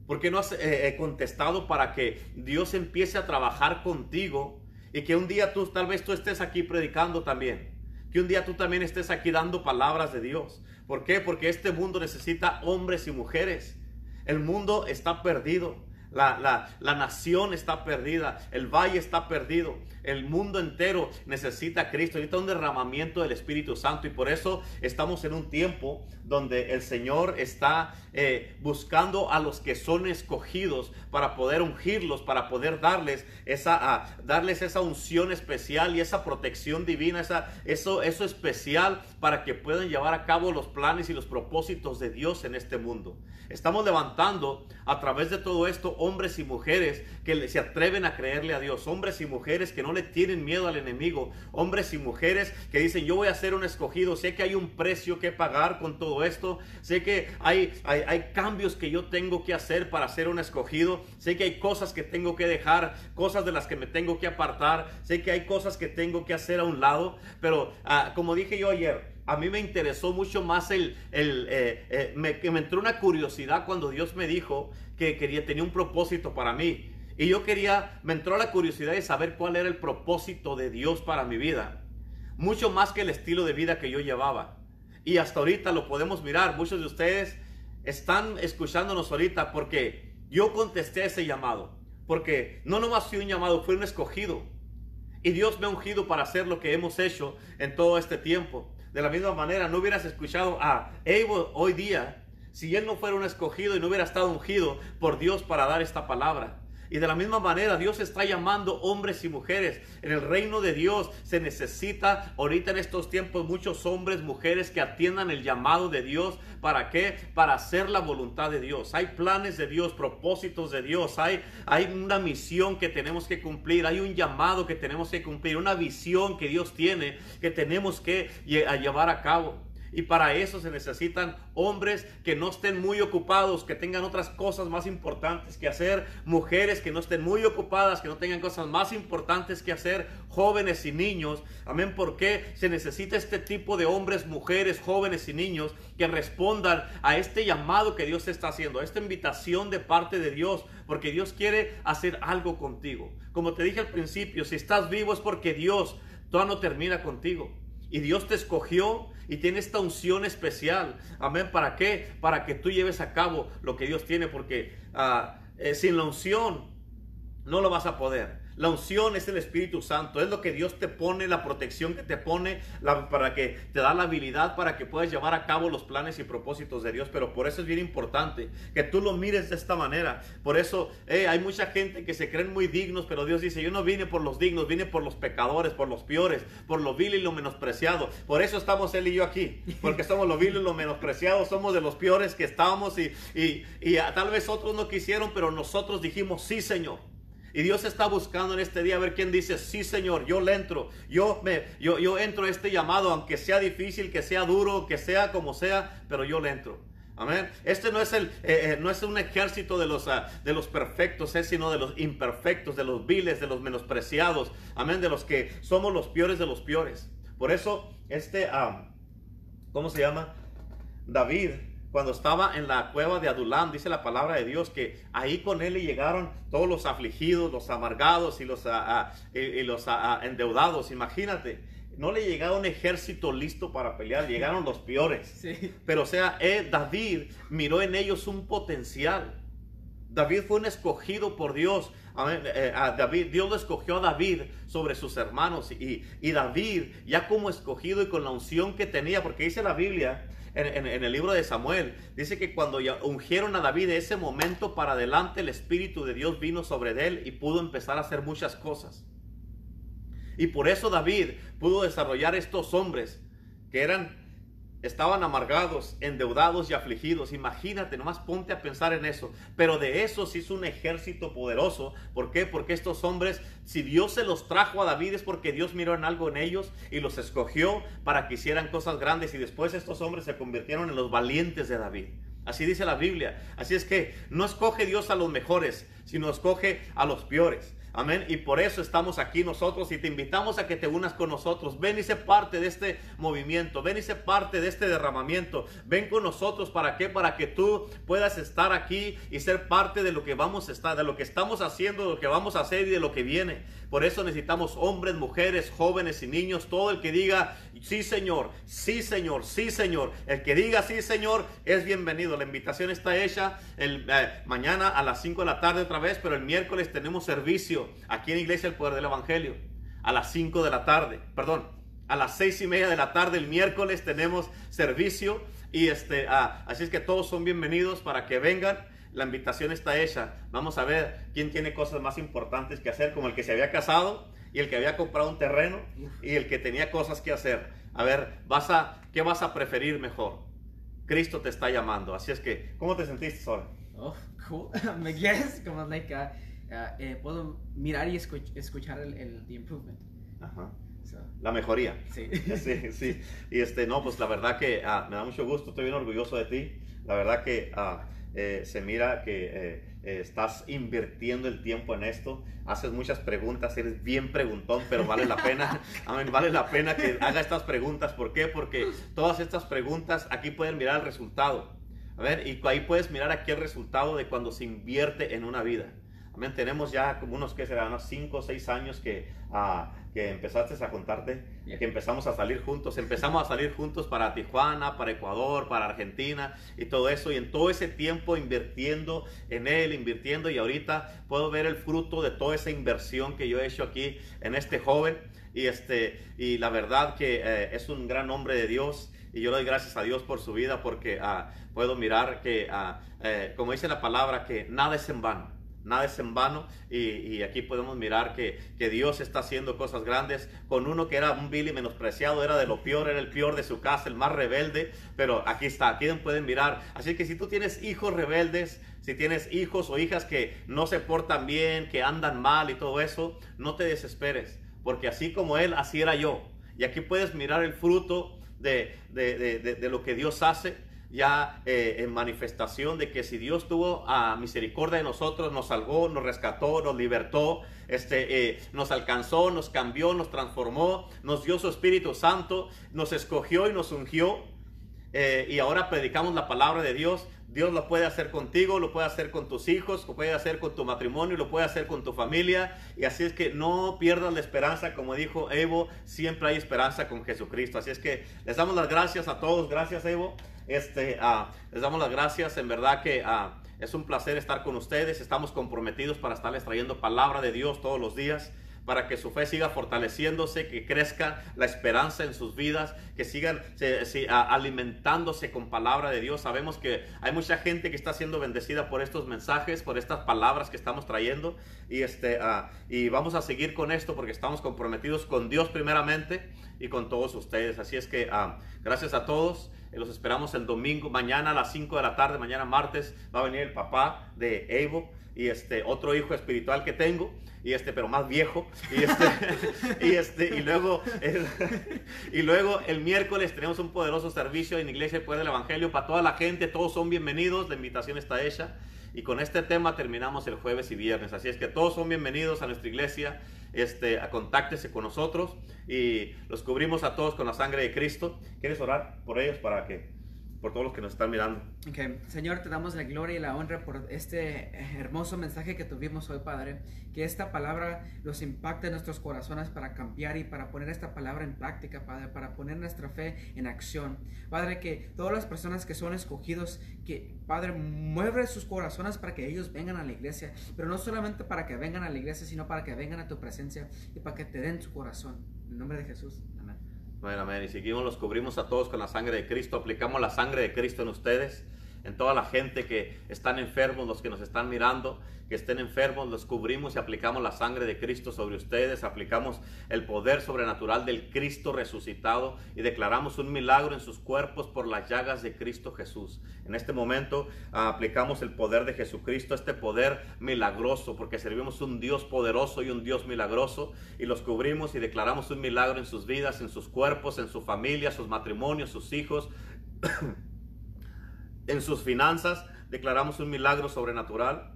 ¿Por qué no has eh, eh, contestado para que Dios empiece a trabajar contigo y que un día tú, tal vez tú estés aquí predicando también? Que un día tú también estés aquí dando palabras de Dios. ¿Por qué? Porque este mundo necesita hombres y mujeres. El mundo está perdido. La, la, nación está perdida, el valle está perdido, el mundo entero necesita a Cristo, necesita un derramamiento del Espíritu Santo y por eso estamos en un tiempo donde el Señor está eh, buscando a los que son escogidos para poder ungirlos, para poder darles esa, darles esa unción especial y esa protección divina, esa, eso, eso especial para que puedan llevar a cabo los planes y los propósitos de Dios en este mundo. Estamos levantando a través de todo esto hombres y mujeres que se atreven a creerle a Dios, hombres y mujeres que no le tienen miedo al enemigo, hombres y mujeres que dicen yo voy a ser un escogido, sé que hay un precio que pagar con todo esto, sé que hay, hay, cambios que yo tengo que hacer para ser un escogido, sé que hay cosas que tengo que dejar, cosas de las que me tengo que apartar, sé que hay cosas que tengo que hacer a un lado, pero ah, como dije yo ayer, a mí me interesó mucho más el, el eh, eh, me, que me entró una curiosidad cuando Dios me dijo que quería, tenía un propósito para mí. Y yo quería, me entró la curiosidad de saber cuál era el propósito de Dios para mi vida. Mucho más que el estilo de vida que yo llevaba. Y hasta ahorita lo podemos mirar. Muchos de ustedes están escuchándonos ahorita porque yo contesté ese llamado. Porque no nomás fui un llamado, fui un escogido. Y Dios me ha ungido para hacer lo que hemos hecho en todo este tiempo. De la misma manera, no hubieras escuchado a Abel hoy día si él no fuera un escogido y no hubiera estado ungido por Dios para dar esta palabra. Y de la misma manera, Dios está llamando hombres y mujeres. En el reino de Dios se necesita ahorita en estos tiempos muchos hombres, mujeres que atiendan el llamado de Dios. ¿Para qué? Para hacer la voluntad de Dios. Hay planes de Dios, propósitos de Dios. Hay, hay una misión que tenemos que cumplir. Hay un llamado que tenemos que cumplir. Una visión que Dios tiene que tenemos que llevar a cabo. Y para eso se necesitan hombres que no estén muy ocupados, que tengan otras cosas más importantes que hacer, mujeres que no estén muy ocupadas, que no tengan cosas más importantes que hacer, jóvenes y niños. Amén, porque se necesita este tipo de hombres, mujeres, jóvenes y niños que respondan a este llamado que Dios está haciendo, a esta invitación de parte de Dios, porque Dios quiere hacer algo contigo. Como te dije al principio, si estás vivo es porque Dios todavía no termina contigo. Y Dios te escogió y tiene esta unción especial. Amén. ¿Para qué? Para que tú lleves a cabo lo que Dios tiene. Porque ah, eh, sin la unción no lo vas a poder. La unción es el Espíritu Santo, es lo que Dios te pone, la protección que te pone, para que te da la habilidad para que puedas llevar a cabo los planes y propósitos de Dios. Pero por eso es bien importante que tú lo mires de esta manera. Por eso eh, hay mucha gente que se creen muy dignos, pero Dios dice, yo no vine por los dignos, vine por los pecadores, por los peores, por lo vil y lo menospreciado. Por eso estamos él y yo aquí, porque somos lo vil y lo menospreciado, somos de los peores que estábamos y, y, y tal vez otros no quisieron, pero nosotros dijimos, sí Señor. Y Dios está buscando en este día a ver quién dice, sí Señor, yo le entro, yo, me, yo, yo entro a este llamado, aunque sea difícil, que sea duro, que sea como sea, pero yo le entro. Amén. Este no es, el, eh, eh, no es un ejército de los, ah, de los perfectos, es sino de los imperfectos, de los viles, de los menospreciados. Amén. De los que somos los peores de los peores. Por eso, este, ah, ¿cómo se llama? David cuando estaba en la cueva de Adulam, dice la palabra de Dios que ahí con él le llegaron todos los afligidos, los amargados y los, y, los endeudados. Imagínate, no le llegaba un ejército listo para pelear, llegaron los peores. <laughs> Pero o sea, eh, David miró en ellos un potencial. David fue un escogido por Dios. Eh, a David, Dios lo escogió a David sobre sus hermanos. Y, David, ya como escogido y con la unción que tenía, porque dice la Biblia en, el libro de Samuel, dice que cuando ungieron a David de ese momento para adelante, el Espíritu de Dios vino sobre él y pudo empezar a hacer muchas cosas. Y por eso David pudo desarrollar estos hombres que eran estaban amargados, endeudados y afligidos. Imagínate, nomás ponte a pensar en eso. Pero de esos hizo un ejército poderoso. ¿Por qué? Porque estos hombres, si Dios se los trajo a David es porque Dios miró en algo en ellos y los escogió para que hicieran cosas grandes. Y después estos hombres se convirtieron en los valientes de David. Así dice la Biblia. Así es que no escoge Dios a los mejores, sino escoge a los peores. Amén. Y por eso estamos aquí nosotros y te invitamos a que te unas con nosotros. Ven y sé parte de este movimiento. Ven y sé parte de este derramamiento. Ven con nosotros. ¿Para qué? Para que tú puedas estar aquí y ser parte de lo que vamos a estar, de lo que estamos haciendo, de lo que vamos a hacer y de lo que viene. Por eso necesitamos hombres, mujeres, jóvenes y niños. Todo el que diga, sí Señor, sí Señor, sí Señor. El que diga, sí Señor, es bienvenido. La invitación está hecha eh, mañana a las 5 de la tarde otra vez, pero el miércoles tenemos servicio aquí en Iglesia El Poder del Evangelio. A las 5 de la tarde, perdón, a las seis y media de la tarde el miércoles tenemos servicio. Y este, ah, así es que todos son bienvenidos para que vengan la invitación está hecha. Vamos a ver quién tiene cosas más importantes que hacer, como el que se había casado y el que había comprado un terreno y el que tenía cosas que hacer. A ver, vas a, ¿qué vas a preferir mejor? Cristo te está llamando. Así es que, ¿cómo te sentiste, Sol? Oh, cool. <laughs> Me guess, como like, uh, uh, eh, puedo mirar y escuch escuchar el, el the improvement. Ajá. La mejoría. Sí. <laughs> sí, sí. Y este, no, pues la verdad que uh, me da mucho gusto, estoy bien orgulloso de ti. La verdad que eh, se mira que eh, eh, estás invirtiendo el tiempo en esto, haces muchas preguntas, eres bien preguntón, pero vale la pena, <laughs> vale la pena que haga estas preguntas. ¿Por qué? Porque todas estas preguntas aquí pueden mirar el resultado. A ver, y ahí puedes mirar aquí el resultado de cuando se invierte en una vida. Amén. Tenemos ya como unos que serán unos 5 o 6 años que, uh, que empezaste a contarte, que empezamos a salir juntos. Empezamos a salir juntos para Tijuana, para Ecuador, para Argentina y todo eso. Y en todo ese tiempo invirtiendo en él, invirtiendo. Y ahorita puedo ver el fruto de toda esa inversión que yo he hecho aquí en este joven. Y, este, y la verdad que eh, es un gran hombre de Dios. Y yo le doy gracias a Dios por su vida porque uh, puedo mirar que, uh, eh, como dice la palabra, que nada es en vano Nada es en vano y, aquí podemos mirar que, Dios está haciendo cosas grandes con uno que era un Billy menospreciado, era de lo peor, era el peor de su casa, el más rebelde, pero aquí está, aquí pueden mirar. Así que si tú tienes hijos rebeldes, si tienes hijos o hijas que no se portan bien, que andan mal y todo eso, no te desesperes, porque así como él, así era yo. Y aquí puedes mirar el fruto de, de lo que Dios hace ya eh, en manifestación de que si Dios tuvo a misericordia de nosotros, nos salvó, nos rescató, nos libertó, este, eh, nos alcanzó, nos cambió, nos transformó, nos dio su Espíritu Santo, nos escogió y nos ungió. Eh, y ahora predicamos la palabra de Dios. Dios lo puede hacer contigo, lo puede hacer con tus hijos, lo puede hacer con tu matrimonio, lo puede hacer con tu familia. Y así es que no pierdas la esperanza, como dijo Evo, siempre hay esperanza con Jesucristo. Así es que les damos las gracias a todos. Gracias Evo. Este, ah, les damos las gracias, en verdad que ah, es un placer estar con ustedes, estamos comprometidos para estarles trayendo palabra de Dios todos los días para que su fe siga fortaleciéndose, que crezca la esperanza en sus vidas, que sigan alimentándose con palabra de Dios. Sabemos que hay mucha gente que está siendo bendecida por estos mensajes, por estas palabras que estamos trayendo. Y, este, ah, y vamos a seguir con esto porque estamos comprometidos con Dios primeramente y con todos ustedes. Así es que ah, gracias a todos. Los esperamos el domingo, mañana a las 5 de la tarde, mañana martes, va a venir el papá de Evo y este otro hijo espiritual que tengo y este pero más viejo y este <laughs> y este y luego el, <laughs> y luego el miércoles tenemos un poderoso servicio en Iglesia de Poder del Evangelio para toda la gente todos son bienvenidos la invitación está hecha. Y con este tema terminamos el jueves y viernes así es que todos son bienvenidos a nuestra iglesia este contáctese con nosotros y los cubrimos a todos con la sangre de Cristo. Quieres orar por ellos para que por todos los que nos están mirando. Okay. Señor, te damos la gloria y la honra por este hermoso mensaje que tuvimos hoy, Padre. Que esta palabra los impacte en nuestros corazones para cambiar y para poner esta palabra en práctica, Padre, para poner nuestra fe en acción. Padre, que todas las personas que son escogidos, que Padre, mueve sus corazones para que ellos vengan a la iglesia, pero no solamente para que vengan a la iglesia, sino para que vengan a tu presencia y para que te den su corazón. En el nombre de Jesús. Bueno, amén. Y seguimos, los cubrimos a todos con la sangre de Cristo. Aplicamos la sangre de Cristo en ustedes, en toda la gente que están enfermos, los que nos están mirando que estén enfermos, los cubrimos y aplicamos la sangre de Cristo sobre ustedes, aplicamos el poder sobrenatural del Cristo resucitado y declaramos un milagro en sus cuerpos por las llagas de Cristo Jesús. En este momento ah, aplicamos el poder de Jesucristo, este poder milagroso, porque servimos un Dios poderoso y un Dios milagroso y los cubrimos y declaramos un milagro en sus vidas, en sus cuerpos, en su familia, sus matrimonios, sus hijos, en sus finanzas. Declaramos un milagro sobrenatural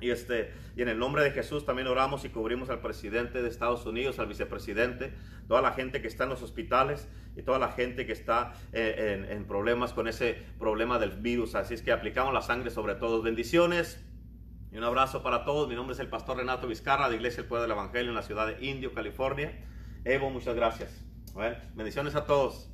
y, este, y en el nombre de Jesús también oramos y cubrimos al presidente de Estados Unidos, al vicepresidente, toda la gente que está en los hospitales y toda la gente que está eh, en, problemas con ese problema del virus. Así es que aplicamos la sangre sobre todos. Bendiciones y un abrazo para todos. Mi nombre es el pastor Renato Vizcarra de Iglesia El Pueblo del Evangelio en la ciudad de Indio, California. Evo, muchas gracias. bendiciones a todos.